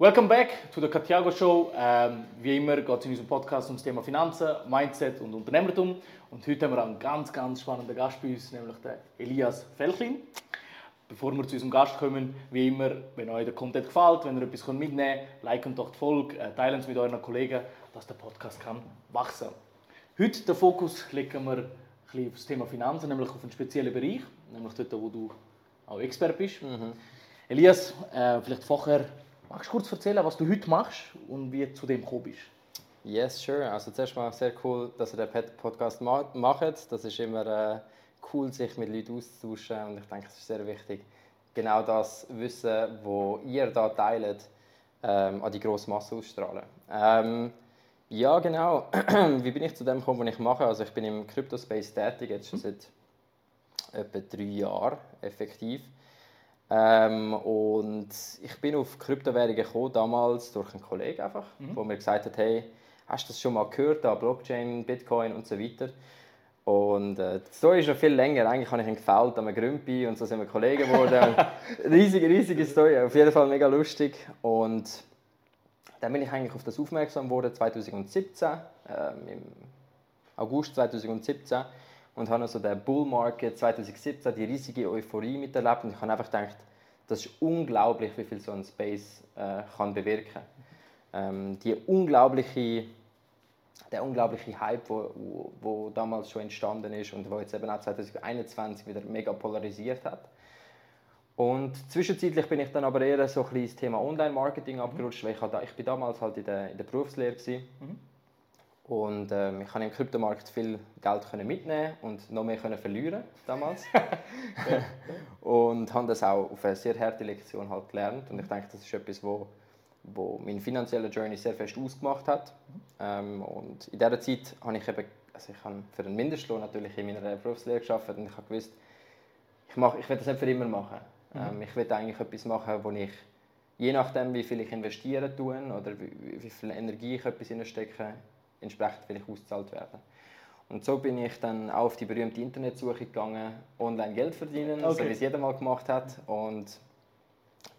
Welcome back to the Katiago Show. Ähm, wie immer geht es in unserem Podcast um das Thema Finanzen, Mindset und Unternehmertum. Und heute haben wir einen ganz, ganz spannenden Gast bei uns, nämlich den Elias Felchin. Bevor wir zu unserem Gast kommen, wie immer, wenn euch der Content gefällt, wenn ihr etwas mitnehmen könnt, liken doch die Folge, äh, teilen es mit euren Kollegen, dass der Podcast kann wachsen kann. Heute den Fokus legen wir ein auf das Thema Finanzen, nämlich auf einen speziellen Bereich, nämlich dort, wo du auch Expert bist. Mhm. Elias, äh, vielleicht vorher Magst du kurz erzählen, was du heute machst und wie du zu dem gekommen bist? Yes, sure. Also zuerst mal sehr cool, dass ihr den Podcast macht. Das ist immer äh, cool, sich mit Leuten auszutauschen und ich denke, es ist sehr wichtig, genau das Wissen, das ihr da teilt, ähm, an die grosse Masse ausstrahlen. Ähm, ja, genau. Wie bin ich zu dem gekommen, was ich mache? Also ich bin im Crypto-Space tätig, jetzt schon seit etwa drei Jahren effektiv. Ähm, und ich bin auf Kryptowährungen gekommen, damals durch einen Kollegen einfach, mhm. wo mir gesagt hat, hey, hast du das schon mal gehört, da Blockchain, Bitcoin und so weiter. Und äh, die Story ist schon viel länger. Eigentlich habe ich ihn gefällt an Grümpi und so sind wir Kollegen geworden. riesige, riesige Story, auf jeden Fall mega lustig. Und dann bin ich eigentlich auf das aufmerksam geworden 2017, ähm, im August 2017 und habe also den Bull Market 2017, die riesige Euphorie miterlebt und ich habe einfach gedacht, das ist unglaublich, wie viel so ein Space äh, kann bewirken. Ähm, die unglaubliche, der unglaubliche Hype, wo, wo, wo, damals schon entstanden ist und wo jetzt eben auch 2021 wieder mega polarisiert hat. Und zwischenzeitlich bin ich dann aber eher so ein das Thema Online-Marketing abgerutscht, weil ich, da, ich bin damals halt in der, in der Berufslehre war. Mhm. Und ähm, ich konnte im Kryptomarkt viel Geld können mitnehmen und noch mehr können verlieren damals. und habe das auch auf eine sehr harte Lektion halt gelernt. Und ich denke, das ist etwas, wo, wo meine finanzielle Journey sehr fest ausgemacht hat. Ähm, und in dieser Zeit habe ich eben, also ich habe für einen Mindestlohn natürlich in meiner Berufslehre gearbeitet und ich habe gewusst, ich, mache, ich will das nicht für immer machen. Mhm. Ähm, ich will eigentlich etwas machen, wo ich je nachdem, wie viel ich investieren tue oder wie, wie viel Energie ich etwas hineinstecke, entsprechend vielleicht ausgezahlt werden. Und so bin ich dann auch auf die berühmte Internetsuche gegangen, online Geld verdienen, okay. so wie es jeder mal gemacht hat. Und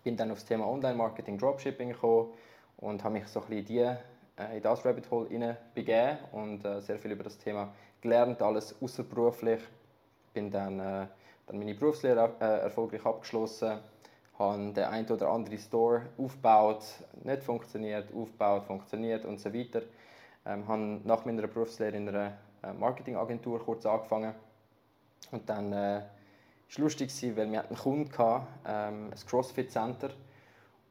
bin dann auf das Thema Online-Marketing, Dropshipping gekommen und habe mich so ein bisschen die, äh, in das Rabbit Hole begeben und äh, sehr viel über das Thema gelernt, alles außerberuflich. Bin dann, äh, dann meine Berufslehre erfolgreich abgeschlossen, habe den einen oder anderen Store aufgebaut, nicht funktioniert, aufgebaut, funktioniert und so weiter. Ähm, habe nach meiner Berufslehre in einer äh, Marketingagentur kurz angefangen. Und dann äh, war es lustig, weil wir einen Kunden hatten, ähm, ein CrossFit Center.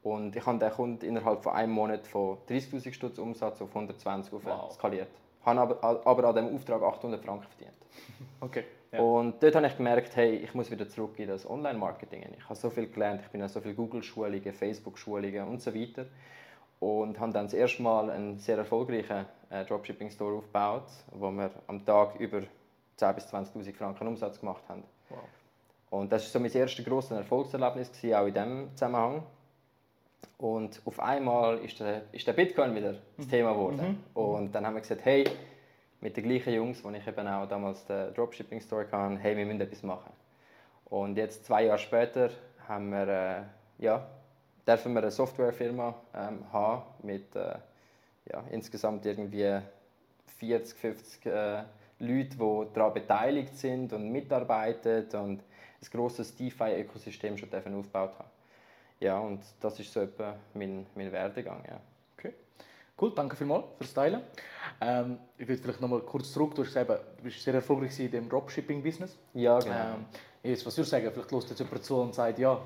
Und ich habe den Kunden innerhalb von einem Monat von 30'000 Stutz Umsatz auf 120 auf wow. skaliert. Habe aber, aber an diesem Auftrag 800 Franken verdient. Okay. Ja. Und dort habe ich gemerkt, hey, ich muss wieder zurück in das Online-Marketing. Ich habe so viel gelernt, ich bin an so viele Google-Schulungen, Facebook-Schulungen und so weiter und haben dann das erste Mal einen sehr erfolgreichen äh, Dropshipping-Store aufgebaut, wo wir am Tag über 10.000 bis 20.000 Franken Umsatz gemacht haben. Wow. Und das war so mein erstes grosses Erfolgserlebnis, gewesen, auch in diesem Zusammenhang. Und auf einmal ist der, ist der Bitcoin wieder das Thema geworden. Mhm. Und dann haben wir gesagt, hey, mit den gleichen Jungs, die ich eben auch damals den Dropshipping-Store hatte, hey, wir müssen etwas machen. Und jetzt, zwei Jahre später, haben wir äh, ja, dürfen wir eine Softwarefirma ähm, haben mit äh, ja, insgesamt irgendwie 40, 50 äh, Leuten, die daran beteiligt sind und mitarbeiten und ein grosses DeFi-Ökosystem schon aufgebaut haben. Ja, und das ist so etwa mein, mein Werdegang. Ja. Okay. Cool, danke vielmals fürs Teilen. Ähm, ich würde vielleicht noch mal kurz zurück. Du hast gesagt, du bist sehr erfolgreich in dem Dropshipping-Business. Ja, genau. Ähm, jetzt, was würdest du sagen? Vielleicht lässt jetzt jemand zu und sagt, ja,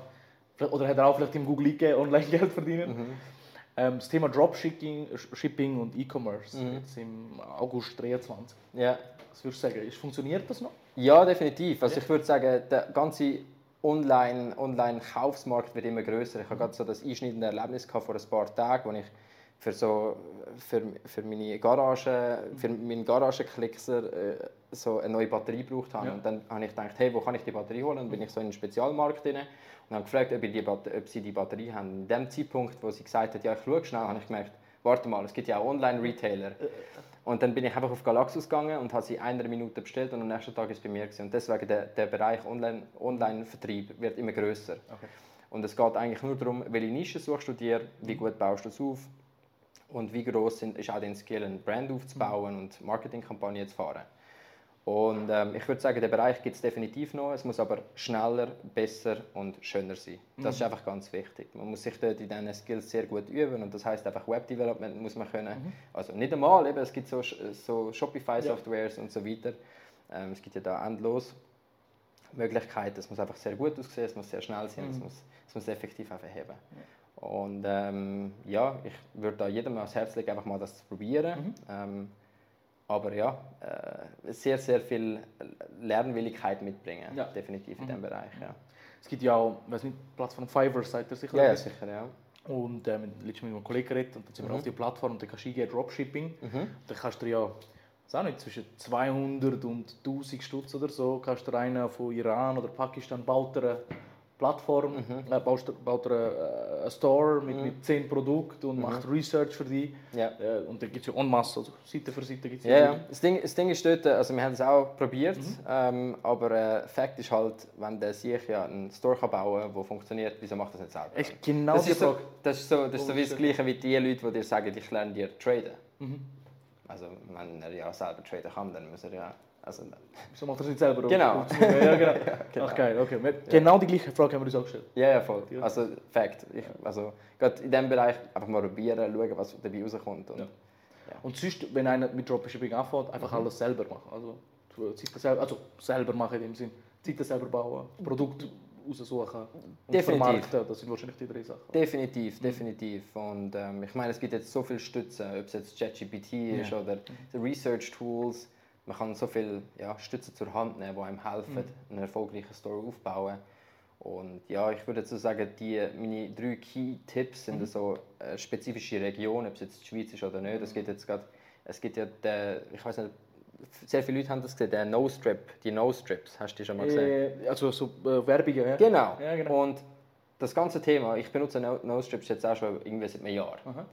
oder hat er auch vielleicht im Google eingegeben, Online-Geld verdienen. Mhm. Ähm, das Thema Dropshipping Shipping und E-Commerce mhm. jetzt im August 2023. Ja. Was würdest du sagen? Funktioniert das noch? Ja, definitiv. Also ja. ich würde sagen, der ganze Online-Kaufsmarkt wird immer größer. Ich hatte gerade so das einschneidende Erlebnis vor ein paar Tagen, wo ich für, so, für, für meine Garage, für meinen Garagenklickser äh, so eine neue Batterie gebraucht habe. Ja. Und dann habe ich gedacht, hey, wo kann ich die Batterie holen? Und dann bin ich so in einen Spezialmarkt rein und habe gefragt, ob, die ob sie die Batterie haben. In dem Zeitpunkt, wo sie gesagt hat, ja, ich schaue schnell, habe ich gemerkt, warte mal, es gibt ja auch Online-Retailer. Und dann bin ich einfach auf Galaxus gegangen und habe sie in einer Minute bestellt und am nächsten Tag ist es bei mir gewesen. Und deswegen der, der Bereich Online-Vertrieb Online wird immer größer. Okay. Und es geht eigentlich nur darum, welche Nische suchst du dir, wie gut baust du es auf und wie groß ist auch dein Skill, ein Brand aufzubauen und Marketingkampagnen zu fahren. Und ähm, ich würde sagen, der Bereich gibt es definitiv noch. Es muss aber schneller, besser und schöner sein. Das mhm. ist einfach ganz wichtig. Man muss sich dort in diesen Skills sehr gut üben und das heißt einfach Web Development muss man können. Mhm. Also nicht einmal, eben, es gibt so, so Shopify-Softwares ja. und so weiter. Ähm, es gibt ja da endlos Möglichkeiten. Es muss einfach sehr gut aussehen, es muss sehr schnell sein, mhm. es, muss, es muss effektiv einfach heben. Ja. Und ähm, ja, ich würde da jedem ans Herz legen, einfach mal das zu probieren. Aber ja, äh, sehr, sehr viel Lernwilligkeit mitbringen, ja. definitiv in mhm. diesem Bereich. Ja. Es gibt ja auch, weiß nicht, Plattform Fiverr, seid ihr sicher? Ja, ja sicher, ja. Und ähm, letztens mit einem Kollegen geredet und dann sind wir mhm. auf die Plattform und dann kannst du eingehen, Dropshipping. Mhm. Dann kannst du ja, auch nicht, zwischen 200 und 1000 Stutz oder so, kannst du einen von Iran oder Pakistan baut Plattform, mhm. äh, baust, baut er äh, einen Store mit, mhm. mit 10 Produkten und mhm. macht Research für die. Ja. Äh, und dann gibt es ja en masse, also Seite für Seite gibt es ja, ja. Das, Ding, das Ding ist dort, also wir haben es auch probiert, mhm. ähm, aber äh, Fakt ist halt, wenn der sich ja einen Store kann bauen kann, der funktioniert, wieso macht er das nicht selber? Echt genau das, ist so, das ist so, das ist so wie das Gleiche wie die Leute, die dir sagen, ich lerne dir traden. Mhm. Also wenn er ja selber traden kann, dann muss er ja also, so macht er es nicht selber. Genau. Ja, genau. genau. Ach geil, okay. Wir, genau die gleiche Frage haben wir uns auch gestellt. Ja, ja, voll. Also, Fakt. Ich, also, gerade in diesem Bereich einfach mal probieren, schauen, was dabei rauskommt. Und, ja. Ja. und sonst, wenn einer mit Dropshipping anfängt, einfach mhm. alles selber machen. Also, Zeit selber, also selber machen in dem Sinn. Zeit selber bauen, Produkt raussuchen und definitiv. vermarkten. Das sind wahrscheinlich die drei Sachen. Definitiv, mhm. definitiv. Und ähm, ich meine, es gibt jetzt so viele Stützen, ob es jetzt ChatGPT ist ja. oder mhm. Research Tools man kann so viele ja, Stütze zur Hand nehmen, die einem helfen, mhm. einen erfolgreichen Store aufzubauen. Und ja, ich würde so sagen, die, meine drei Key-Tipps sind mhm. so äh, spezifische Regionen, ob es jetzt die Schweiz ist oder nicht. Es gibt jetzt gerade, es gibt ja den, ich weiß nicht, sehr viele Leute haben das gesehen, der No-Strip, die No-Strips, hast du die schon mal gesehen? Äh, also so äh, Werbungen, ja. Genau. ja. Genau. Und das ganze Thema, ich benutze No-Strips jetzt auch schon irgendwie seit einem Jahr. Aha.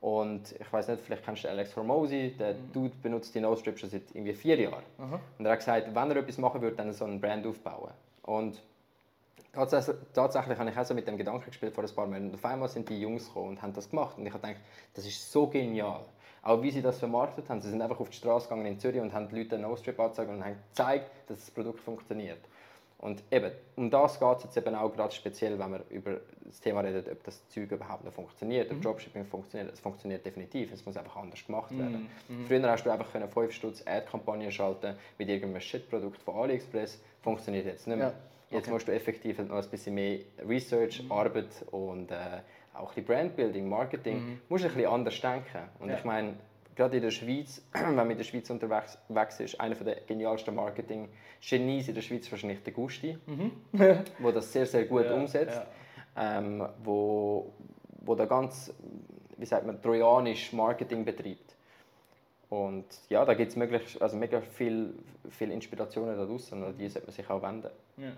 Und ich weiß nicht, vielleicht kennst du Alex Hormozy, der mhm. Dude benutzt die No-Strip schon seit irgendwie vier Jahren. Mhm. Und er hat gesagt, wenn er etwas machen würde, dann so einen Brand aufbauen. Und tatsächlich, tatsächlich habe ich auch so mit dem Gedanken gespielt vor ein paar Monaten. Und auf einmal sind die Jungs gekommen und haben das gemacht. Und ich habe gedacht, das ist so genial. Auch wie sie das vermarktet haben. Sie sind einfach auf die Straße gegangen in Zürich und haben die Leute No-Strip angezeigt und haben gezeigt, dass das Produkt funktioniert. Und eben, um das geht es jetzt eben auch gerade speziell, wenn wir über das Thema reden, ob das Zeug überhaupt noch funktioniert, ob mhm. Dropshipping funktioniert. Es funktioniert definitiv, es muss einfach anders gemacht werden. Mhm. mhm. Früher hast du einfach 5 Stutz Ad-Kampagnen schalten mit irgendeinem Shit-Produkt von AliExpress, funktioniert jetzt nicht mehr. Ja. Okay. Jetzt musst du effektiv noch ein bisschen mehr Research, mhm. Arbeit und äh, auch die Brandbuilding, Marketing, mhm. musst du ein bisschen anders denken. Und ja. ich meine, gerade in der Schweiz, wenn man in der Schweiz unterwegs ist, einer der genialsten Marketing-Genies in der Schweiz wahrscheinlich der Gusti, mhm. wo das sehr, sehr gut ja, umsetzt, ja. Ähm, wo, wo da ganz, wie sagt man, trojanisch Marketing betreibt. Und ja, da gibt es also mega viel, viel Inspirationen da draußen und die sollte man sich auch wenden. Ja,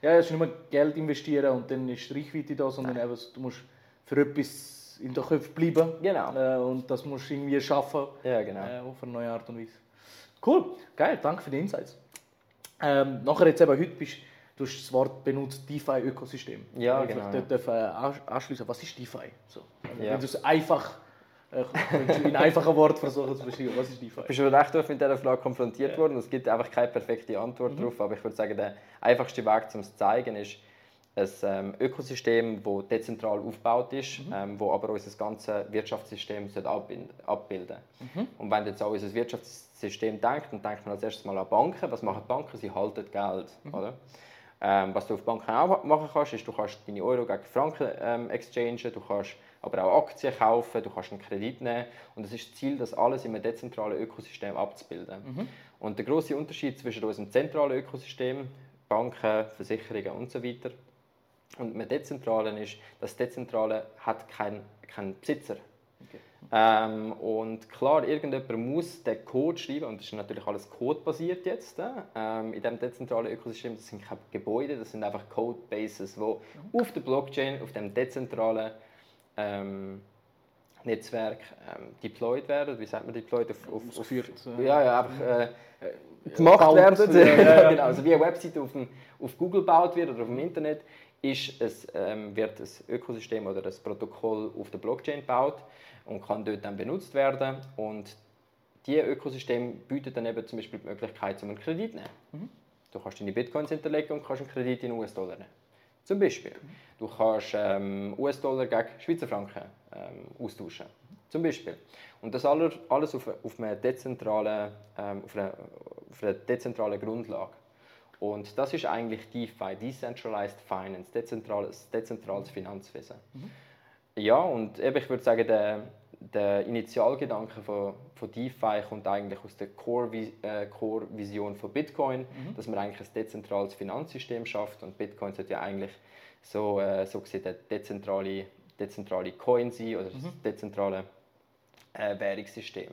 ja es ist nicht nur Geld investieren und dann ist die Reichweite da, sondern eben, du musst für etwas in den Köpfen bleiben. Genau. Äh, und das musst du irgendwie schaffen. Ja, genau. Äh, auf eine neue Art und Weise. Cool, geil, danke für die Insights. Ähm, nachher jetzt eben heute bist du hast das Wort benutzt, DeFi-Ökosystem. Ja, ich genau. Dort dürfen anschließen, was ist DeFi? So. Ja. Wenn du es einfach äh, in einfachen Worten versuchen zu beschreiben, was ist DeFi? Ich bin schon recht oft mit dieser Frage konfrontiert ja. worden. Es gibt einfach keine perfekte Antwort mhm. darauf, aber ich würde sagen, der einfachste Weg, um es zu zeigen, ist, ein ähm, Ökosystem, das dezentral aufgebaut ist, mhm. ähm, wo aber unser ganzes Wirtschaftssystem abbilden mhm. Und wenn jetzt auch unser Wirtschaftssystem denkt, dann denkt man als erstes mal an Banken. Was machen Banken? Sie halten Geld. Mhm. Oder? Ähm, was du auf Banken auch machen kannst, ist, du kannst deine Euro gegen Franken ähm, exchangen, du kannst aber auch Aktien kaufen, du kannst einen Kredit nehmen. Und es ist das Ziel, das alles in einem dezentralen Ökosystem abzubilden. Mhm. Und der große Unterschied zwischen unserem zentralen Ökosystem, Banken, Versicherungen und so und mit Dezentralen ist, das Dezentrale hat keinen kein Besitzer. Okay. Ähm, und klar, irgendjemand muss den Code schreiben, und das ist natürlich alles codebasiert jetzt. Äh, ähm, in diesem dezentralen Ökosystem, das sind keine Gebäude, das sind einfach Codebases, die mhm. auf der Blockchain, auf dem dezentralen ähm, Netzwerk ähm, deployed werden. Wie sagt man deployed? Auf, auf, auf, Ausführt, ja, ja, einfach äh, gemacht werden. Ja, ja, genau, also wie eine Website auf, dem, auf Google gebaut wird oder auf dem Internet ist es, ähm, wird ein Ökosystem oder ein Protokoll auf der Blockchain gebaut und kann dort dann benutzt werden. Und diese Ökosystem bietet dann eben zum Beispiel die Möglichkeit, einen Kredit zu nehmen. Mhm. Du kannst deine Bitcoins hinterlegen und kannst einen Kredit in US-Dollar nehmen. Zum Beispiel. Du kannst ähm, US-Dollar gegen Schweizer Franken ähm, austauschen. Zum Beispiel. Und das alles, alles auf, auf, einer dezentralen, ähm, auf, einer, auf einer dezentralen Grundlage. Und das ist eigentlich DeFi, Decentralized Finance, dezentrales, dezentrales Finanzwesen. Mhm. Ja, und eben, ich würde sagen, der, der Initialgedanke von, von DeFi kommt eigentlich aus der Core-Vision äh, Core von Bitcoin, mhm. dass man eigentlich ein dezentrales Finanzsystem schafft und Bitcoin sollte ja eigentlich so, äh, so gesehen der dezentrale, dezentrale Coin sein oder mhm. das dezentrale äh, Währungssystem.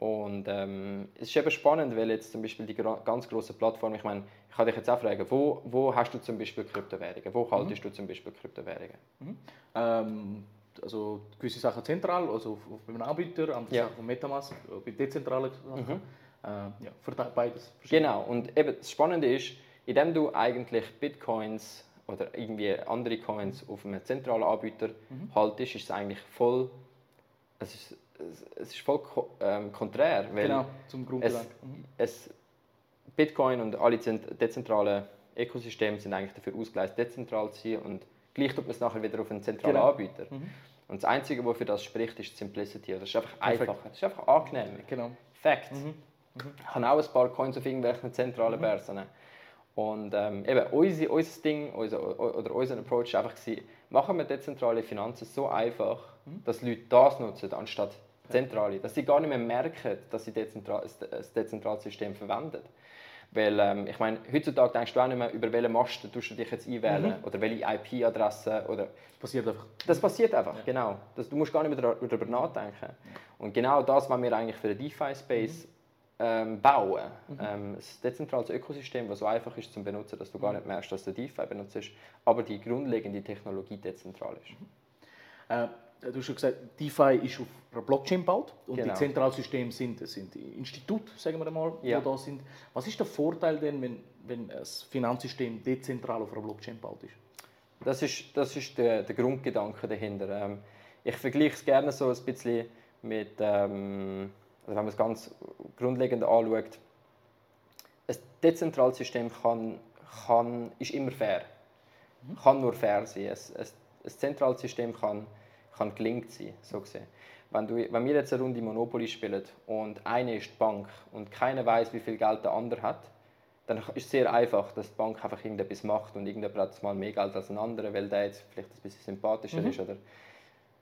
Und ähm, es ist eben spannend, weil jetzt zum Beispiel die ganz großen Plattformen, ich meine, ich kann dich jetzt auch fragen, wo, wo hast du zum Beispiel Kryptowährungen? Wo haltest mhm. du zum Beispiel Kryptowährungen? Mhm. Ähm, also gewisse Sachen zentral, also auf, auf einem Anbieter, andere ja. Sachen von Metamask, bei dezentralen Sachen. Mhm. Äh, ja, für beides. Genau, und eben das Spannende ist, indem du eigentlich Bitcoins oder irgendwie andere Coins auf einem zentralen Anbieter mhm. haltest, ist es eigentlich voll, es ist, es ist voll ähm, konträr. Weil genau, zum Grundgedanken. Es, es, Bitcoin und alle dezentralen Ökosysteme sind eigentlich dafür ausgelegt, dezentral zu sein und gleich tut man es nachher wieder auf einen zentralen genau. Anbieter. Mhm. Und das Einzige, was für das spricht, ist Simplicity. Das ist einfach Perfekt. einfacher. Das ist einfach angenehm. Genau. Fact. Mhm. Mhm. Ich habe auch ein paar Coins auf irgendwelchen zentralen mhm. Börsen. Und ähm, eben, unser, unser Ding unser, oder unser Approach war einfach, gewesen, machen wir dezentrale Finanzen so einfach, mhm. dass Leute das nutzen, anstatt zentrale. Dass sie gar nicht mehr merken, dass sie dezentral, ein dezentrales System verwenden. Weil, ähm, ich meine, heutzutage denkst du auch nicht mehr, über welche Masten du dich jetzt einwählen mhm. oder welche IP-Adresse. Oder das passiert einfach. Das passiert einfach, ja. genau. Das, du musst gar nicht mehr darüber nachdenken. Und genau das wollen wir eigentlich für den DeFi-Space mhm. ähm, bauen. Mhm. Ähm, ein dezentrales Ökosystem, das so einfach ist zu benutzen, dass du gar nicht merkst, dass du DeFi benutzt, aber die grundlegende Technologie dezentral ist. Mhm. Äh, du hast schon gesagt, DeFi ist auf einer Blockchain gebaut und genau. die Zentralsysteme sind, sind Institute, sagen wir mal, ja. da sind. Was ist der Vorteil denn, wenn, wenn das Finanzsystem dezentral auf einer Blockchain gebaut ist? Das ist, das ist der, der Grundgedanke dahinter. Ähm, ich vergleiche es gerne so ein bisschen mit, ähm, also wenn man es ganz grundlegend anschaut, ein dezentrales System kann, kann, ist immer fair. Mhm. Kann nur fair sein. Ein, ein, ein zentrales System kann kann gelingt sein, so gesehen. Wenn, du, wenn wir jetzt eine Runde Monopoly spielen und eine ist die Bank und keiner weiß, wie viel Geld der andere hat, dann ist es sehr einfach, dass die Bank einfach irgendetwas macht und irgendjemand hat mal mehr Geld als ein anderer, weil der jetzt vielleicht ein bisschen sympathischer mhm. ist. Oder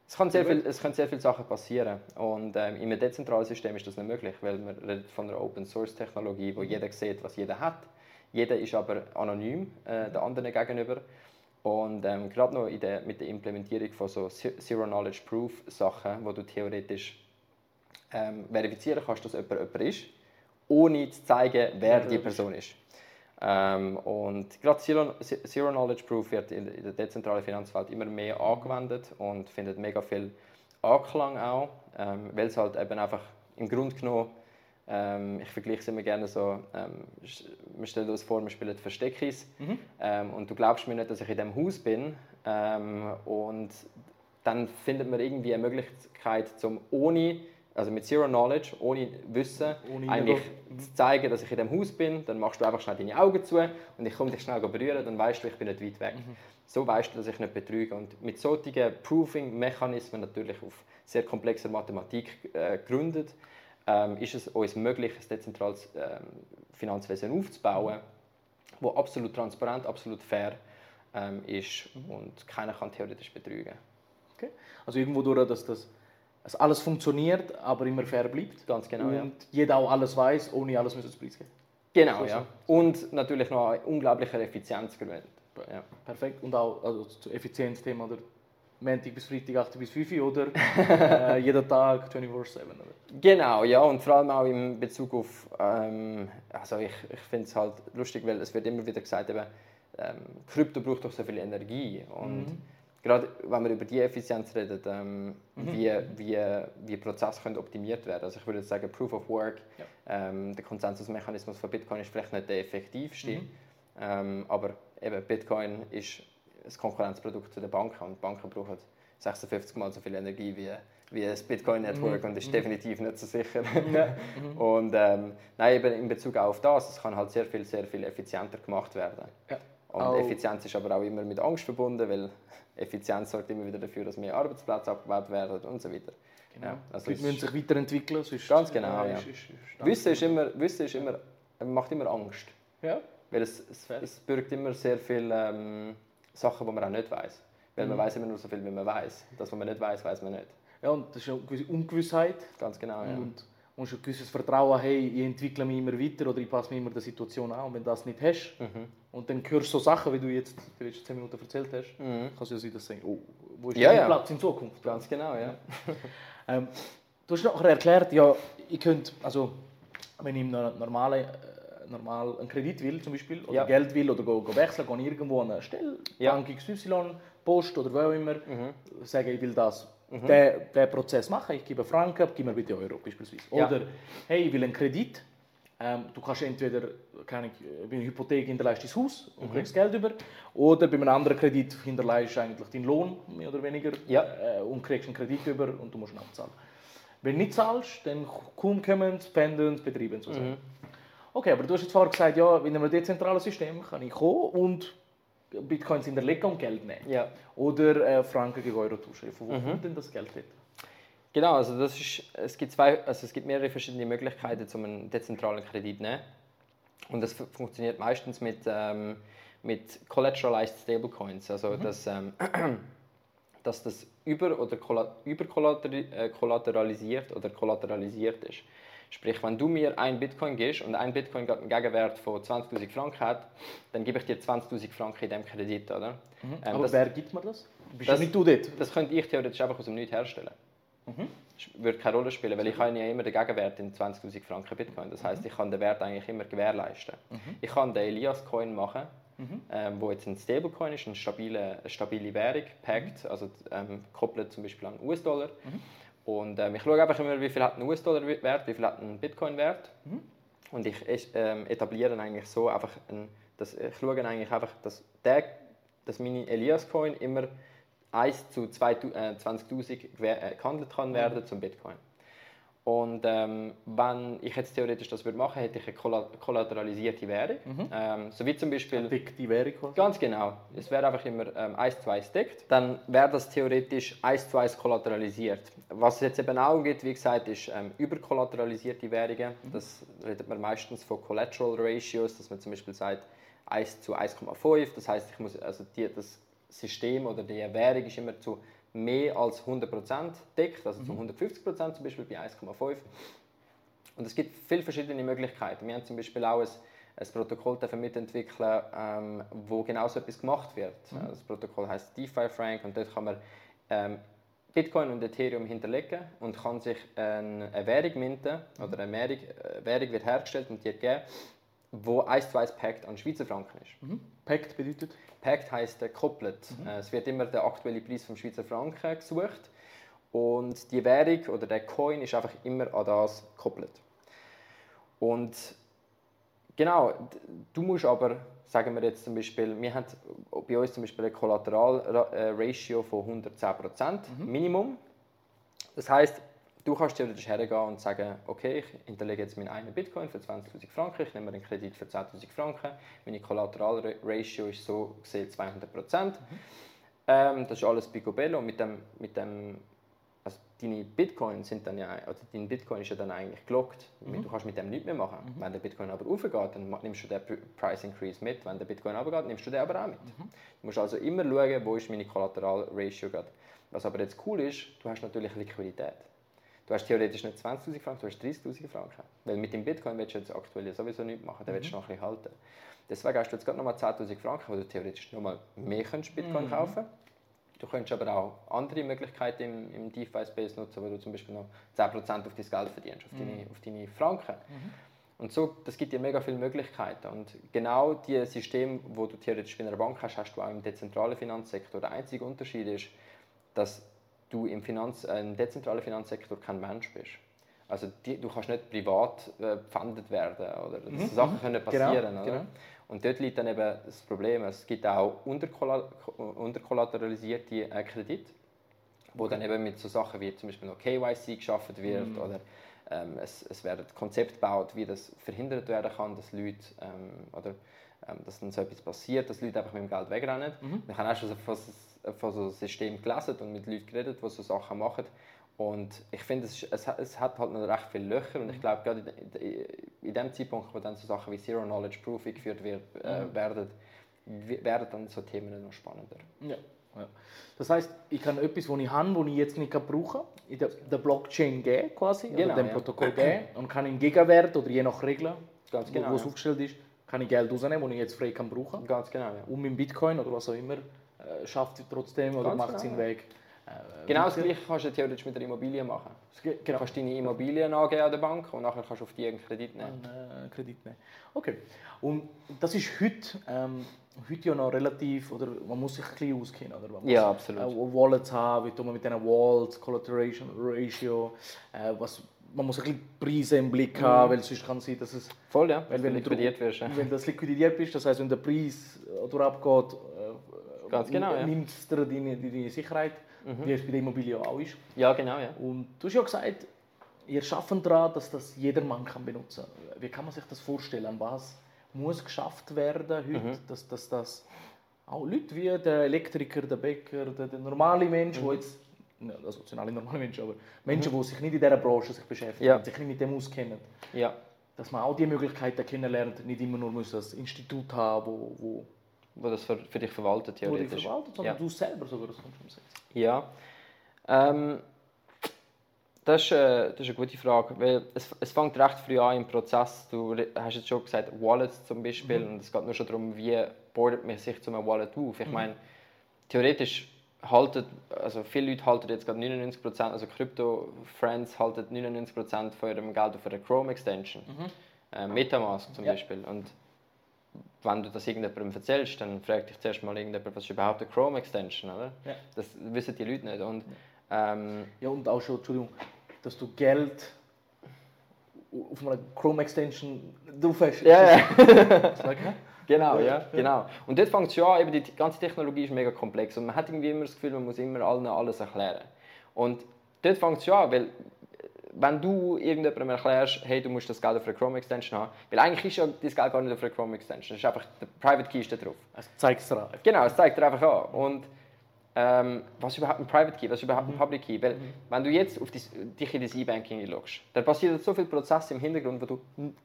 es, kann sehr viel, es können sehr viele Sachen passieren. Und ähm, in einem dezentralen System ist das nicht möglich, weil man redet von einer Open-Source-Technologie, wo mhm. jeder sieht, was jeder hat. Jeder ist aber anonym äh, der anderen gegenüber. Und ähm, gerade noch der, mit der Implementierung von so Zero-Knowledge-Proof-Sachen, wo du theoretisch ähm, verifizieren kannst, dass jemand jemand ist, ohne zu zeigen, wer die Person ist. Ähm, und gerade Zero-Knowledge-Proof wird in der dezentralen Finanzwelt immer mehr angewendet und findet mega viel Anklang auch, ähm, weil es halt eben einfach im Grunde genommen ähm, ich vergleiche es immer gerne so, ähm, wir stellen uns vor, wir spielen Versteckis mhm. ähm, und du glaubst mir nicht, dass ich in diesem Haus bin ähm, und dann findet man irgendwie eine Möglichkeit, zum ohne, also mit Zero Knowledge, ohne Wissen, ohne eigentlich mhm. zu zeigen, dass ich in diesem Haus bin, dann machst du einfach schnell deine Augen zu und ich komme dich schnell berühren, dann weißt du, ich bin nicht weit weg. Mhm. So weißt du, dass ich nicht betrüge. Und mit solchen Proving-Mechanismen natürlich auf sehr komplexer Mathematik äh, gegründet, ähm, ist es uns möglich, ein dezentrales ähm, Finanzwesen aufzubauen, das absolut transparent, absolut fair ähm, ist und keiner kann theoretisch betrügen. Okay. Also irgendwo durch, dass das dass alles funktioniert, aber immer fair bleibt. Ganz genau, Und ja. jeder auch alles weiß, ohne alles zu preisgeben. Genau, ja. Und natürlich noch eine unglaubliche Effizienz gewinnt. Ja. Perfekt. Und auch also, zu Effizienzthema oder Montag bis Freitag 8 bis 5 oder äh, jeden Tag 24-7? Genau, ja, und vor allem auch in Bezug auf, ähm, also ich, ich finde es halt lustig, weil es wird immer wieder gesagt, eben, ähm, Krypto braucht doch so viel Energie und mhm. gerade wenn wir über die Effizienz reden, ähm, mhm. wie, wie, wie Prozesse können optimiert werden. Also ich würde sagen, Proof of Work, ja. ähm, der Konsensusmechanismus von Bitcoin ist vielleicht nicht der effektivste, mhm. ähm, aber eben Bitcoin ist ein Konkurrenzprodukt zu den Banken und die Banken brauchen 56 Mal so viel Energie wie, wie das Bitcoin-Network mhm. und ist mhm. definitiv nicht so sicher. Mhm. und ähm, nein, eben in Bezug auf das, es kann halt sehr viel, sehr viel effizienter gemacht werden. Ja. Und oh. Effizienz ist aber auch immer mit Angst verbunden, weil Effizienz sorgt immer wieder dafür, dass mehr Arbeitsplätze abgebaut werden und so weiter. Genau. Ja, also die müssen sich weiterentwickeln. Sonst ganz genau. Ja. Ist, ist, ist Wissen, ist immer, Wissen ist immer, macht immer Angst. Ja. Weil es, es, es birgt immer sehr viele ähm, Sachen, die man auch nicht weiß. Weil mhm. man weiß immer nur so viel, wie man weiß. Das, was man nicht weiß, weiß man nicht. Ja, und das ist eine gewisse Ungewissheit. Ganz genau, ja. Und musst ein gewisses Vertrauen hey, ich entwickle mich immer weiter oder ich passe mich immer der Situation an. Und wenn du das nicht hast, mhm. und dann hörst du so Sachen, wie du jetzt die letzten 10 Minuten erzählt hast, mhm. kann es ja sein, dass du denkst, oh, wo ist ja, dein ja. Platz in Zukunft? Ganz genau, ja. ähm, du hast noch erklärt, ja, ich könnte, also wenn ich im normalen normal einen Kredit will zum Beispiel, oder ja. Geld will oder go, go wechseln, gehe irgendwo an eine Stelle, ja. Bank XY, Post oder wo auch immer, mhm. sage ich will das mhm. den, den Prozess machen. Ich gebe Franken, gib mir bitte Euro beispielsweise. Ja. Oder hey, ich will einen Kredit. Ähm, du kannst entweder keine bei einer Hypothek hinterleist dein Haus und mhm. kriegst Geld über, oder bei einem anderen Kredit hinterleist du eigentlich deinen Lohn mehr oder weniger ja. äh, und kriegst einen Kredit über und du musst ihn abzahlen. Wenn du nicht zahlst, dann kommen Spenden, Betriebe so. Mhm. Okay, aber du hast jetzt vorher gesagt, ja, in einem dezentralen System kann ich kommen und Bitcoins hinterlegen und Geld nehmen. Ja. Oder äh, Franken gegen Euro tauschen. Von wo mhm. kommt denn das Geld dort? Genau, also das ist, es, gibt zwei, also es gibt mehrere verschiedene Möglichkeiten, um einen dezentralen Kredit zu nehmen. Und das funktioniert meistens mit, ähm, mit Collateralized Stablecoins. Also mhm. dass, ähm, dass das über- oder überkollateralisiert äh, oder kollateralisiert ist. Sprich, wenn du mir ein Bitcoin gibst und ein Bitcoin einen Gegenwert von 20.000 Franken hat, dann gebe ich dir 20.000 Franken in diesem Kredit, oder? Mhm. Ähm, Aber das, wer gibt mir das? Bist das, nicht du dort? Das könnte ich theoretisch einfach aus dem Nichts herstellen. Mhm. Das würde keine Rolle spielen, weil ich habe ja immer den Gegenwert in 20.000 Franken Bitcoin. Das heißt, mhm. ich kann den Wert eigentlich immer gewährleisten. Mhm. Ich kann den Elias Coin machen, mhm. ähm, wo jetzt ein Stablecoin ist, eine stabile, eine stabile Währung, pegged, mhm. also ähm, koppelt zum Beispiel an US-Dollar. Mhm. Und ähm, ich schaue einfach immer, wie viel hat ein US-Dollar Wert, wie viel hat ein Bitcoin Wert. Mhm. Und ich ähm, etabliere eigentlich so einfach, ein, dass, ich schaue eigentlich einfach, dass, der, dass meine Elias-Coin immer 1 zu 20.000 äh, gehandelt kann werden mhm. zum Bitcoin. Und ähm, wenn ich jetzt theoretisch das würde machen, hätte ich eine kollateralisierte Währung. Mhm. Ähm, so wie zum Beispiel. Deckt die Währung quasi? Ganz genau. Es wäre einfach immer ähm, 1 zu 1 deckt. Dann wäre das theoretisch 1 zu 1 kollateralisiert. Was es jetzt eben auch gibt, wie gesagt, ist ähm, überkollateralisierte Währungen. Mhm. Das redet man meistens von Collateral Ratios, dass man zum Beispiel sagt 1 zu 1,5. Das heißt, ich muss, also die, das System oder die Währung ist immer zu mehr als 100% deckt, also zu 150% mhm. zum Beispiel bei 1,5. Und es gibt viele verschiedene Möglichkeiten. Wir haben zum Beispiel auch ein, ein Protokoll mitentwickeln, ähm, wo genau so etwas gemacht wird. Mhm. Das Protokoll heißt DeFi Frank und dort kann man ähm, Bitcoin und Ethereum hinterlegen und kann sich eine, eine Währung minten oder eine Währung, eine äh, Währung wird hergestellt und die gegeben, wo eins zu eins packt an Schweizer Franken ist. Mhm. Packt bedeutet? Packt heisst äh, koppelt. Mhm. Äh, es wird immer der aktuelle Preis vom Schweizer Franken gesucht und die Währung oder der Coin ist einfach immer an das gekoppelt. Und genau, du musst aber, sagen wir jetzt zum Beispiel, wir haben bei uns zum Beispiel ein Kollateralratio von 110% mhm. Minimum. Das heißt, Du kannst theoretisch hergehen und sagen, okay, ich hinterlege jetzt meinen einen Bitcoin für 20.000 Franken, ich nehme einen Kredit für 10.000 Franken, meine Kollateralratio ist so gesehen 200 Prozent. Mhm. Ähm, das ist alles picobello. Mit dem, mit dem, also deine Bitcoins sind dann ja, also dein Bitcoin ist ja dann eigentlich gelockt. Mhm. Du kannst mit dem nichts mehr machen. Mhm. Wenn der Bitcoin aber aufgeht, dann nimmst du den Price Increase mit. Wenn der Bitcoin runtergeht, nimmst du den aber auch mit. Mhm. Du musst also immer schauen, wo ist meine Kollateralratio gerade. Was aber jetzt cool ist, du hast natürlich Liquidität. Du hast theoretisch nicht 20.000 Franken, du hast 30.000 Franken. Weil mit dem Bitcoin willst du jetzt aktuell sowieso nichts machen, mhm. willst du noch ein bisschen halten. Deswegen hast du jetzt gerade nochmal 10.000 Franken, wo du theoretisch nochmal mehr könntest Bitcoin mhm. kaufen Du könntest aber auch andere Möglichkeiten im, im DeFi-Space nutzen, wo du zum Beispiel noch 10% auf dein Geld verdienst, auf, mhm. deine, auf deine Franken. Mhm. Und so, das gibt dir mega viele Möglichkeiten. Und genau die System, wo du theoretisch bei einer Bank hast, hast du auch im dezentralen Finanzsektor. Der einzige Unterschied ist, dass du im, Finanz-, äh, im dezentralen Finanzsektor kein Mensch bist. Also die, du kannst nicht privat äh, gepfändet werden oder Mhm. so Sachen können passieren. Genau, genau. Und dort liegt dann eben das Problem. Es gibt auch unterkolla- unterkollateralisierte äh, Kredite, wo dann eben mit so Sachen wie zum Beispiel noch KYC geschaffen wird Mhm. oder ähm, es, es werden Konzepte gebaut, wie das verhindert werden kann, dass Leute ähm, oder ähm, dass dann so etwas passiert, dass Leute einfach mit dem Geld wegrennen. Mhm. Ich habe auch schon so- von so einem System gelesen und mit Leuten geredet, die so Sachen machen. Und ich finde, es, es, hat- es hat halt noch recht viele Löcher Mhm. und ich glaube, gerade in, in, in dem Zeitpunkt, wo dann so Sachen wie Zero Knowledge Proof eingeführt wird, äh, Mhm. werden, werden dann so Themen noch spannender. Ja. Ja. Das heißt, ich kann etwas, das ich habe, das ich jetzt nicht brauchen kann, in der, der Blockchain geben, quasi, Genau, oder dem ja. Protokoll geben und kann im Gegenwert oder je nach Regeln, Ganz wo, genau, wo es ja. aufgestellt ist, kann ich Geld rausnehmen, das ich jetzt frei kann brauchen Ganz genau, ja. Und mit Bitcoin oder was auch immer schafft es trotzdem oder Ganz macht genau, seinen. Weg. Äh, Genau das gleiche kannst du theoretisch mit der Immobilie machen. Ge- Du Genau. kannst deine Immobilien angeben an der Bank und nachher kannst du auf die einen Kredit nehmen. Einen, äh, Kredit nehmen. Okay. Und das ist heute, ähm, heute ja noch relativ, oder man muss sich ein bisschen auskennen, oder? Man muss, Ja, absolut. Äh, Wallets haben, wie tun wir mit diesen Walls, Collateration Ratio, äh, was, man muss ein bisschen Preise im Blick haben, weil sonst kann es sein, dass es, Voll, ja. weil wenn du liquidiert wirst. Ja. wenn das liquidiert bist, das heißt, wenn der Preis äh, durchabgeht, äh, Ganz genau, ja. Mhm. es dir deine, deine Sicherheit, wie es bei der Immobilie auch ist. ja, genau, ja. Und du hast ja gesagt, ihr arbeitet daran, dass das jedermann kann benutzen kann. Wie kann man sich das vorstellen? An was muss geschafft werden heute, Mhm. dass, dass das auch Leute wie der Elektriker, der Bäcker, der, der normale Mensch, Mhm. wo jetzt, ne, also sind alle normale Menschen, aber Menschen, die sich nicht in dieser Branche sich beschäftigen, Ja. sich nicht mit dem auskennen, ja. dass man auch die Möglichkeiten kennenlernt, nicht immer nur muss das Institut haben, wo, wo, Wo das für, für dich verwaltet, wo die theoretisch. verwaltet, sondern Ja. du selber sogar das kannst umsetzen. Ja. Ähm, das, ist, äh, das ist eine gute Frage, weil es, es fängt recht früh an im Prozess. Du hast jetzt schon gesagt, Wallets zum Beispiel, und es geht nur schon darum, wie boardet man sich zu einem Wallet auf. Ich meine, theoretisch halten, also viele Leute halten jetzt gerade 99%, also Crypto-Friends halten 99% von ihrem Geld auf einer Chrome-Extension. Äh, Metamask zum Ja. Beispiel. Und wenn du das irgendjemandem erzählst, dann fragt dich zuerst mal irgendjemand, was ist überhaupt eine Chrome-Extension, oder? Ja. Das wissen die Leute nicht. Und, ähm, Ja, und auch schon, Entschuldigung, dass du Geld auf einer Chrome Extension drauf hast. ja, ja. Hä? Genau, ja, genau. Und dort fängt es schon an, eben die ganze Technologie ist mega komplex und man hat irgendwie immer das Gefühl, man muss immer allen alles erklären. Und dort fängt es schon an, weil wenn du irgendjemandem erklärst, hey, du musst das Geld auf einer Chrome Extension haben, weil eigentlich ist ja das Geld gar nicht auf einer Chrome Extension, es ist einfach, der Private Key ist da drauf. Also zeig es dir Genau, es zeigt dir einfach an. Und ähm, was ist überhaupt ein Private Key, was ist überhaupt ein Public Key? Weil, wenn du jetzt auf dis, dich in das E-Banking einloggst, dann passieren so viele Prozesse im Hintergrund, wo du,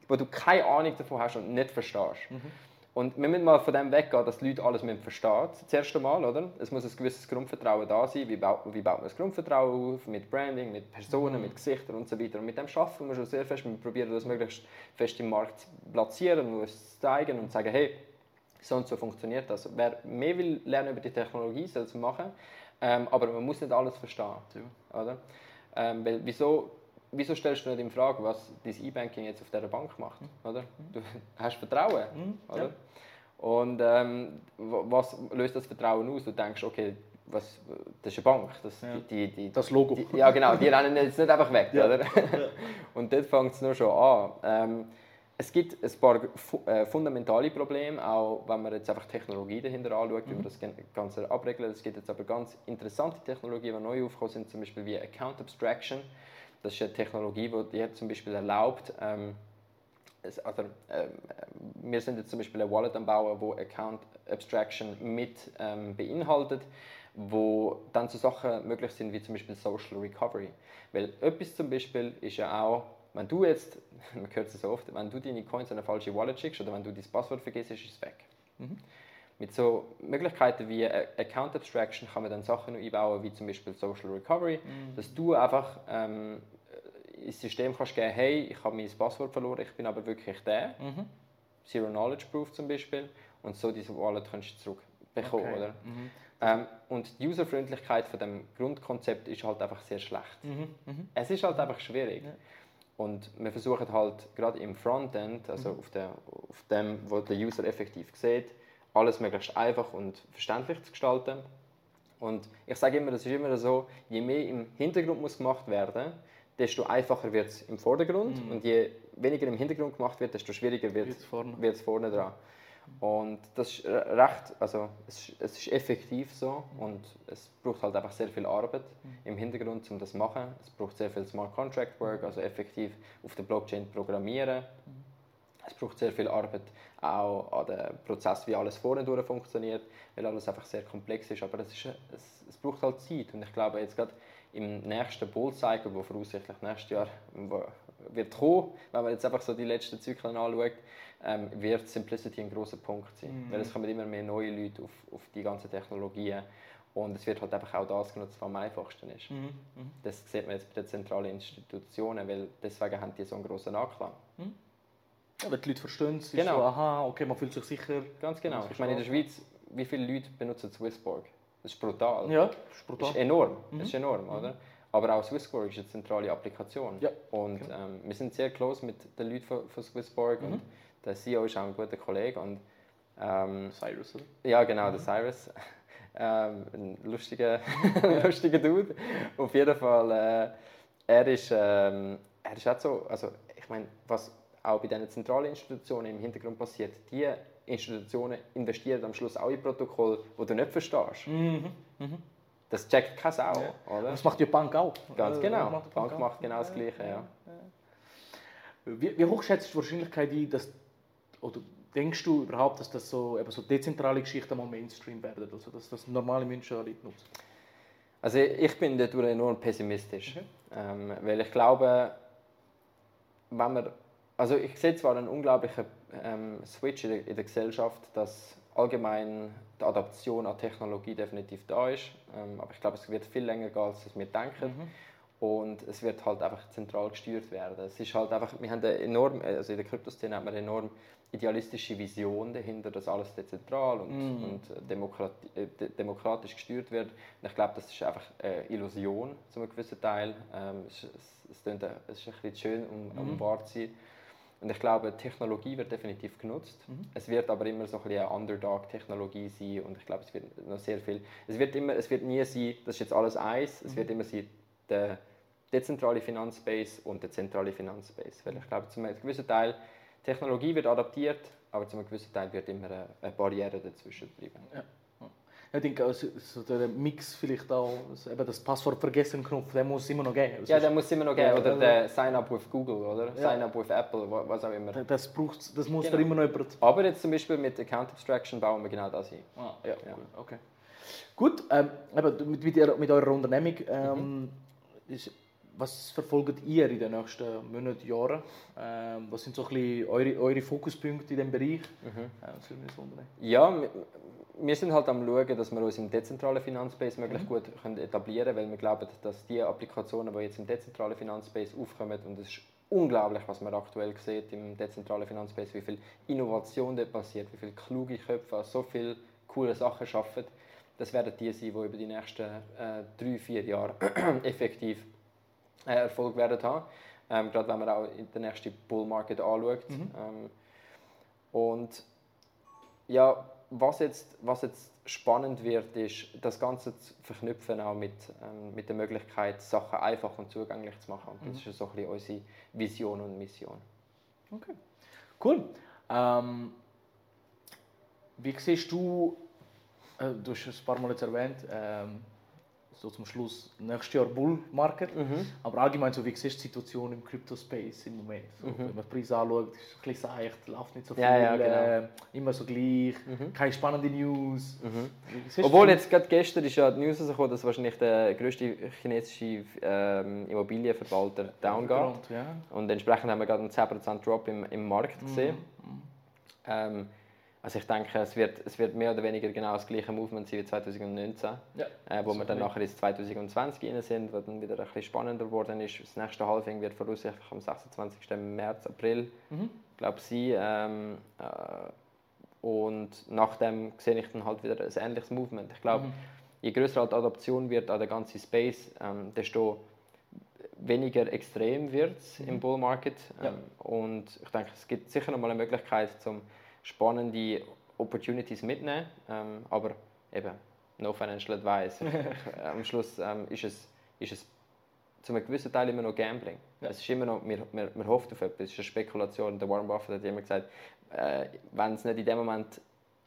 wo du keine Ahnung davon hast und nicht verstehst. Und wir müssen mal von dem weggehen, dass die Leute alles müssen verstehen Das erste Mal, oder? Es muss ein gewisses Grundvertrauen da sein. Wie baut, wie baut man das Grundvertrauen auf? Mit Branding, mit Personen, mit Gesichtern und so weiter. Und mit dem schaffen wir schon sehr fest. Wir probieren das möglichst fest im Markt zu platzieren, und es zu zeigen und zu sagen, hey, so und so funktioniert das. Wer mehr will lernen über die Technologie, soll es machen. Ähm, aber man muss nicht alles verstehen. Oder? Ähm, weil wieso, wieso stellst du nicht in Frage, was dein E-Banking jetzt auf dieser Bank macht? Oder? Du hast Vertrauen. Oder? ja. Und ähm, wa- was löst das Vertrauen aus? Du denkst, okay, was, das ist eine Bank. Das, Ja. die, die, Das Logo. die, ja, genau, die rennen jetzt nicht einfach weg. Ja. Oder? Und dort fängt es nur schon an. Ähm, es gibt ein paar äh, fundamentale Probleme, auch wenn man jetzt einfach Technologie dahinter anschaut, wie man das Gan- Ganze abregeln. Es gibt jetzt aber ganz interessante Technologien, die neu aufgekommen sind, zum Beispiel wie Account Abstraction. Das ist eine Technologie, die dir zum Beispiel erlaubt, ähm, es, also, ähm, wir sind jetzt zum Beispiel ein Wallet am Bauen, wo Account Abstraction mit ähm, beinhaltet, wo dann so Sachen möglich sind wie zum Beispiel Social Recovery. Weil etwas zum Beispiel ist ja auch, wenn du jetzt, man hört es so oft, wenn du deine Coins an eine falsche Wallet schickst oder wenn du dein Passwort vergisst, ist es weg. Mit so Möglichkeiten wie äh, Account Abstraction kann man dann Sachen einbauen, wie zum Beispiel Social Recovery, dass du einfach ähm, ins System kannst geben, hey, ich habe mein Passwort verloren, ich bin aber wirklich der. Mhm. Zero Knowledge Proof zum Beispiel. Und so diese Wallet kannst du zurückbekommen, Okay. oder? Mhm. Ähm, und die Userfreundlichkeit von dem Grundkonzept ist halt einfach sehr schlecht. Mhm. Mhm. Es ist halt einfach schwierig. Ja. Und wir versuchen halt gerade im Frontend, also Mhm. auf, der, auf dem, wo der User effektiv sieht, alles möglichst einfach und verständlich zu gestalten. Und ich sage immer, das ist immer so, je mehr im Hintergrund muss gemacht werden, desto einfacher wird es im Vordergrund Mhm. und je weniger im Hintergrund gemacht wird, desto schwieriger wird Jetzt vorne. es vorne dran. Und das ist re- recht, also es, ist- es ist effektiv so und es braucht halt einfach sehr viel Arbeit im Hintergrund, um das zu machen. Es braucht sehr viel Smart Contract Work, also effektiv auf der Blockchain programmieren. Es braucht sehr viel Arbeit auch an dem Prozess, wie alles vorne durch funktioniert, weil alles einfach sehr komplex ist. Aber es, ist, es, es braucht halt Zeit und ich glaube jetzt gerade im nächsten Bull-Cycle, wo voraussichtlich nächstes Jahr wird kommen, wenn man jetzt einfach so die letzten Zyklen anschaut, ähm, wird Simplicity ein großer Punkt sein. Mhm. Weil es kommen immer mehr neue Leute auf, auf die ganzen Technologien und es wird halt einfach auch das genutzt, was am einfachsten ist. Mhm. Mhm. Das sieht man jetzt bei den zentralen Institutionen, weil deswegen haben die so einen grossen Anklang. Ja, wenn die Leute verstehen, es Genau. so, aha, okay, man fühlt sich sicher. Ganz genau. Ich meine, in der Schweiz, wie viele Leute benutzen Swissborg? Das ist brutal. Ja, das ist Das brutal. ist enorm. Mhm. Das ist enorm, oder? Aber auch Swissborg ist eine zentrale Applikation. Ja, Und genau. ähm, wir sind sehr close mit den Leuten von, von Swissborg Mhm. und der CEO ist auch ein guter Kollege. Und, ähm, Cyrus, oder? ja, genau, Mhm. der Cyrus. ähm, ein lustiger, lustiger Dude. Auf jeden Fall, äh, er, ist, ähm, er ist auch so, also ich meine, was auch bei diesen zentralen Institutionen im Hintergrund passiert, die Institutionen investieren am Schluss auch in Protokoll, wo du nicht verstehst. Mhm. Mhm. Das checkt keine Sau, Ja. oder? Das macht die Bank auch. Ganz Äh, genau. macht Die Bank auch. macht genau das Gleiche, ja. Wie, wie hoch schätzt du die Wahrscheinlichkeit ein, dass, oder denkst du überhaupt, dass das so, eben so dezentrale Geschichten mal Mainstream werden, also dass das normale Menschen alle nutzen? Also ich bin dadurch enorm pessimistisch, Okay. ähm, weil ich glaube, wenn man, also ich sehe zwar einen unglaublichen ähm, Switch in der, in der Gesellschaft, dass allgemein die Adaption an Technologie definitiv da ist, ähm, aber ich glaube, es wird viel länger gehen, als wir denken. Und es wird halt einfach zentral gesteuert werden. Es ist halt einfach, wir haben eine enorm, also in der Kryptoszene hat man eine enorm idealistische Vision dahinter, dass alles dezentral und, Mhm. und demokrati äh, de demokratisch gesteuert wird. Und ich glaube, das ist einfach eine Illusion zu einem gewissen Teil. Ähm, es, es, es, klingt, äh, es ist ein bisschen schön, um, um Mhm. wahr zu sein. Und ich glaube, Technologie wird definitiv genutzt. Mhm. Es wird aber immer so ein bisschen eine Underdog-Technologie sein und ich glaube, es wird noch sehr viel. Es wird, immer, es wird nie sein, das ist jetzt alles eins, es Mhm. wird immer sein, der dezentrale Finanzspace und der zentrale Finanzspace. Weil ich glaube, zu einem gewissen Teil, Technologie wird adaptiert, aber zu einem gewissen Teil wird immer eine, eine Barriere dazwischen bleiben. Ich denke, also, so der Mix vielleicht auch, also eben das Passwort vergessen Knopf, der muss immer noch geben. Also Ja, den muss immer noch geben. Oder also- der Sign-up with Google, oder? Ja. Sign-up with Apple, wa- was auch immer. das, braucht, das muss Genau. da immer noch jemand Aber jetzt zum Beispiel mit Account Abstraction bauen wir genau das ein. Ah, ja, Ja. cool. okay. Gut, ähm, eben, mit, mit, ihr, mit eurer Unternehmung, ähm, Mhm. ist, was verfolgt ihr in den nächsten Monaten, Jahren? Ähm, was sind so ein bisschen eure, eure Fokuspunkte in diesem Bereich? Mhm. Äh, was für ein Unternehmen? Ja, wir- sind halt am schauen, dass wir uns im dezentralen Finanzspace möglichst gut können etablieren können, weil wir glauben, dass die Applikationen, die jetzt im dezentralen Finanzspace aufkommen, und es ist unglaublich, was man aktuell sieht im dezentralen Finanzspace, wie viel Innovation dort passiert, wie viele kluge Köpfe an so viele coole Sachen schaffen, das werden die sein, die über die nächsten äh, drei, vier Jahre effektiv äh, Erfolg werden haben. Ähm, gerade wenn man auch in den nächsten Bull Market anschaut. Mhm. Ähm, und ja, was jetzt, was jetzt spannend wird, ist, das Ganze zu verknüpfen auch mit, ähm, mit der Möglichkeit, Sachen einfach und zugänglich zu machen. Und das Mhm. ist so ein bisschen unsere Vision und Mission. Okay. Cool. Ähm, wie siehst du, äh, du hast es ein paar Mal jetzt erwähnt, ähm, so zum Schluss nächstes Jahr Bull Market, aber allgemein so, wie siehst du die Situation im Crypto-Space im Moment? So, Mhm. Wenn man die Preise anschaut, ist es ein bisschen seicht, läuft nicht so viel, Ja, ja, genau. äh, immer so gleich, keine spannende News. Siehst Obwohl jetzt gerade gestern ist ja die News rausgekommen, dass wahrscheinlich der grösste chinesische ähm, Immobilienverwalter down geht. Ja. Und entsprechend haben wir gerade einen 10% Drop im, im Markt Mhm. gesehen. Ähm, also ich denke, es wird, es wird mehr oder weniger genau das gleiche Movement sein wie 2019, Ja. äh, wo So wir dann nachher ins 2020 rein sind, wo dann wieder ein bisschen spannender geworden ist. Das nächste Halving wird voraussichtlich am 26. März, April, Mhm. glaube ich, sein. Ähm, äh, und nachdem sehe ich dann halt wieder ein ähnliches Movement. Ich glaube, Mhm. je größer halt die Adaption wird an der ganzen Space, ähm, desto weniger extrem wird es im Bull Market. Ja. Ähm, und ich denke, es gibt sicher noch mal eine Möglichkeit, zum spannende Opportunities mitnehmen. Ähm, aber eben, no financial advice. Am Schluss ähm, ist, es, ist es zu einem gewissen Teil immer noch Gambling. Ja. Es ist immer noch, man, man, man hofft auf etwas, es ist eine Spekulation. Der Warren Buffett hat immer gesagt, äh, wenn es nicht in dem Moment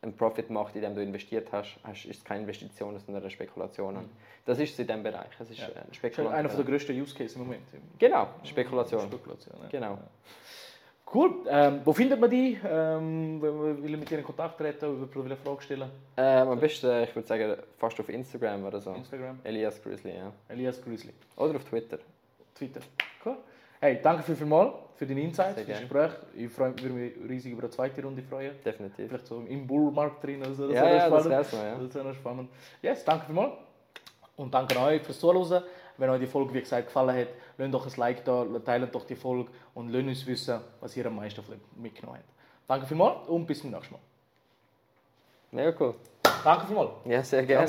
einen Profit macht, in dem du investiert hast, hast ist es keine Investition, sondern eine Spekulation. Und Das ist es in diesem Bereich. Es ist Mhm. Ja. Spekulation. einer der grössten Use Cases im Moment. Genau, Spekulation. Spekulation ja. Genau. Cool. Ähm, wo findet man die? Ähm, will mit dir in Kontakt treten, will eine Frage stellen? Ähm, am besten, ich würde sagen, fast auf Instagram oder so. Instagram. Elias Grizzly, ja. Elias Grizzly. Oder auf Twitter. Twitter. Cool. Hey, danke viel, viel mal für deine Insights, für das. Gespräch. Ich freu, würde mich riesig über eine zweite Runde freuen. Definitiv. Vielleicht so im Bullmarkt drin oder so. Das Ja, wäre ja, das spannend. noch, ja. Das wäre noch spannend. Yes, danke vielmals. Und danke an euch fürs Zuhören. Wenn euch die Folge, wie gesagt, gefallen hat, lasst doch ein Like da, teilt doch die Folge und lasst uns wissen, was ihr am meisten mitgenommen habt. Danke vielmals und bis zum nächsten Mal. Mega cool. Danke vielmals. Ja, sehr gerne.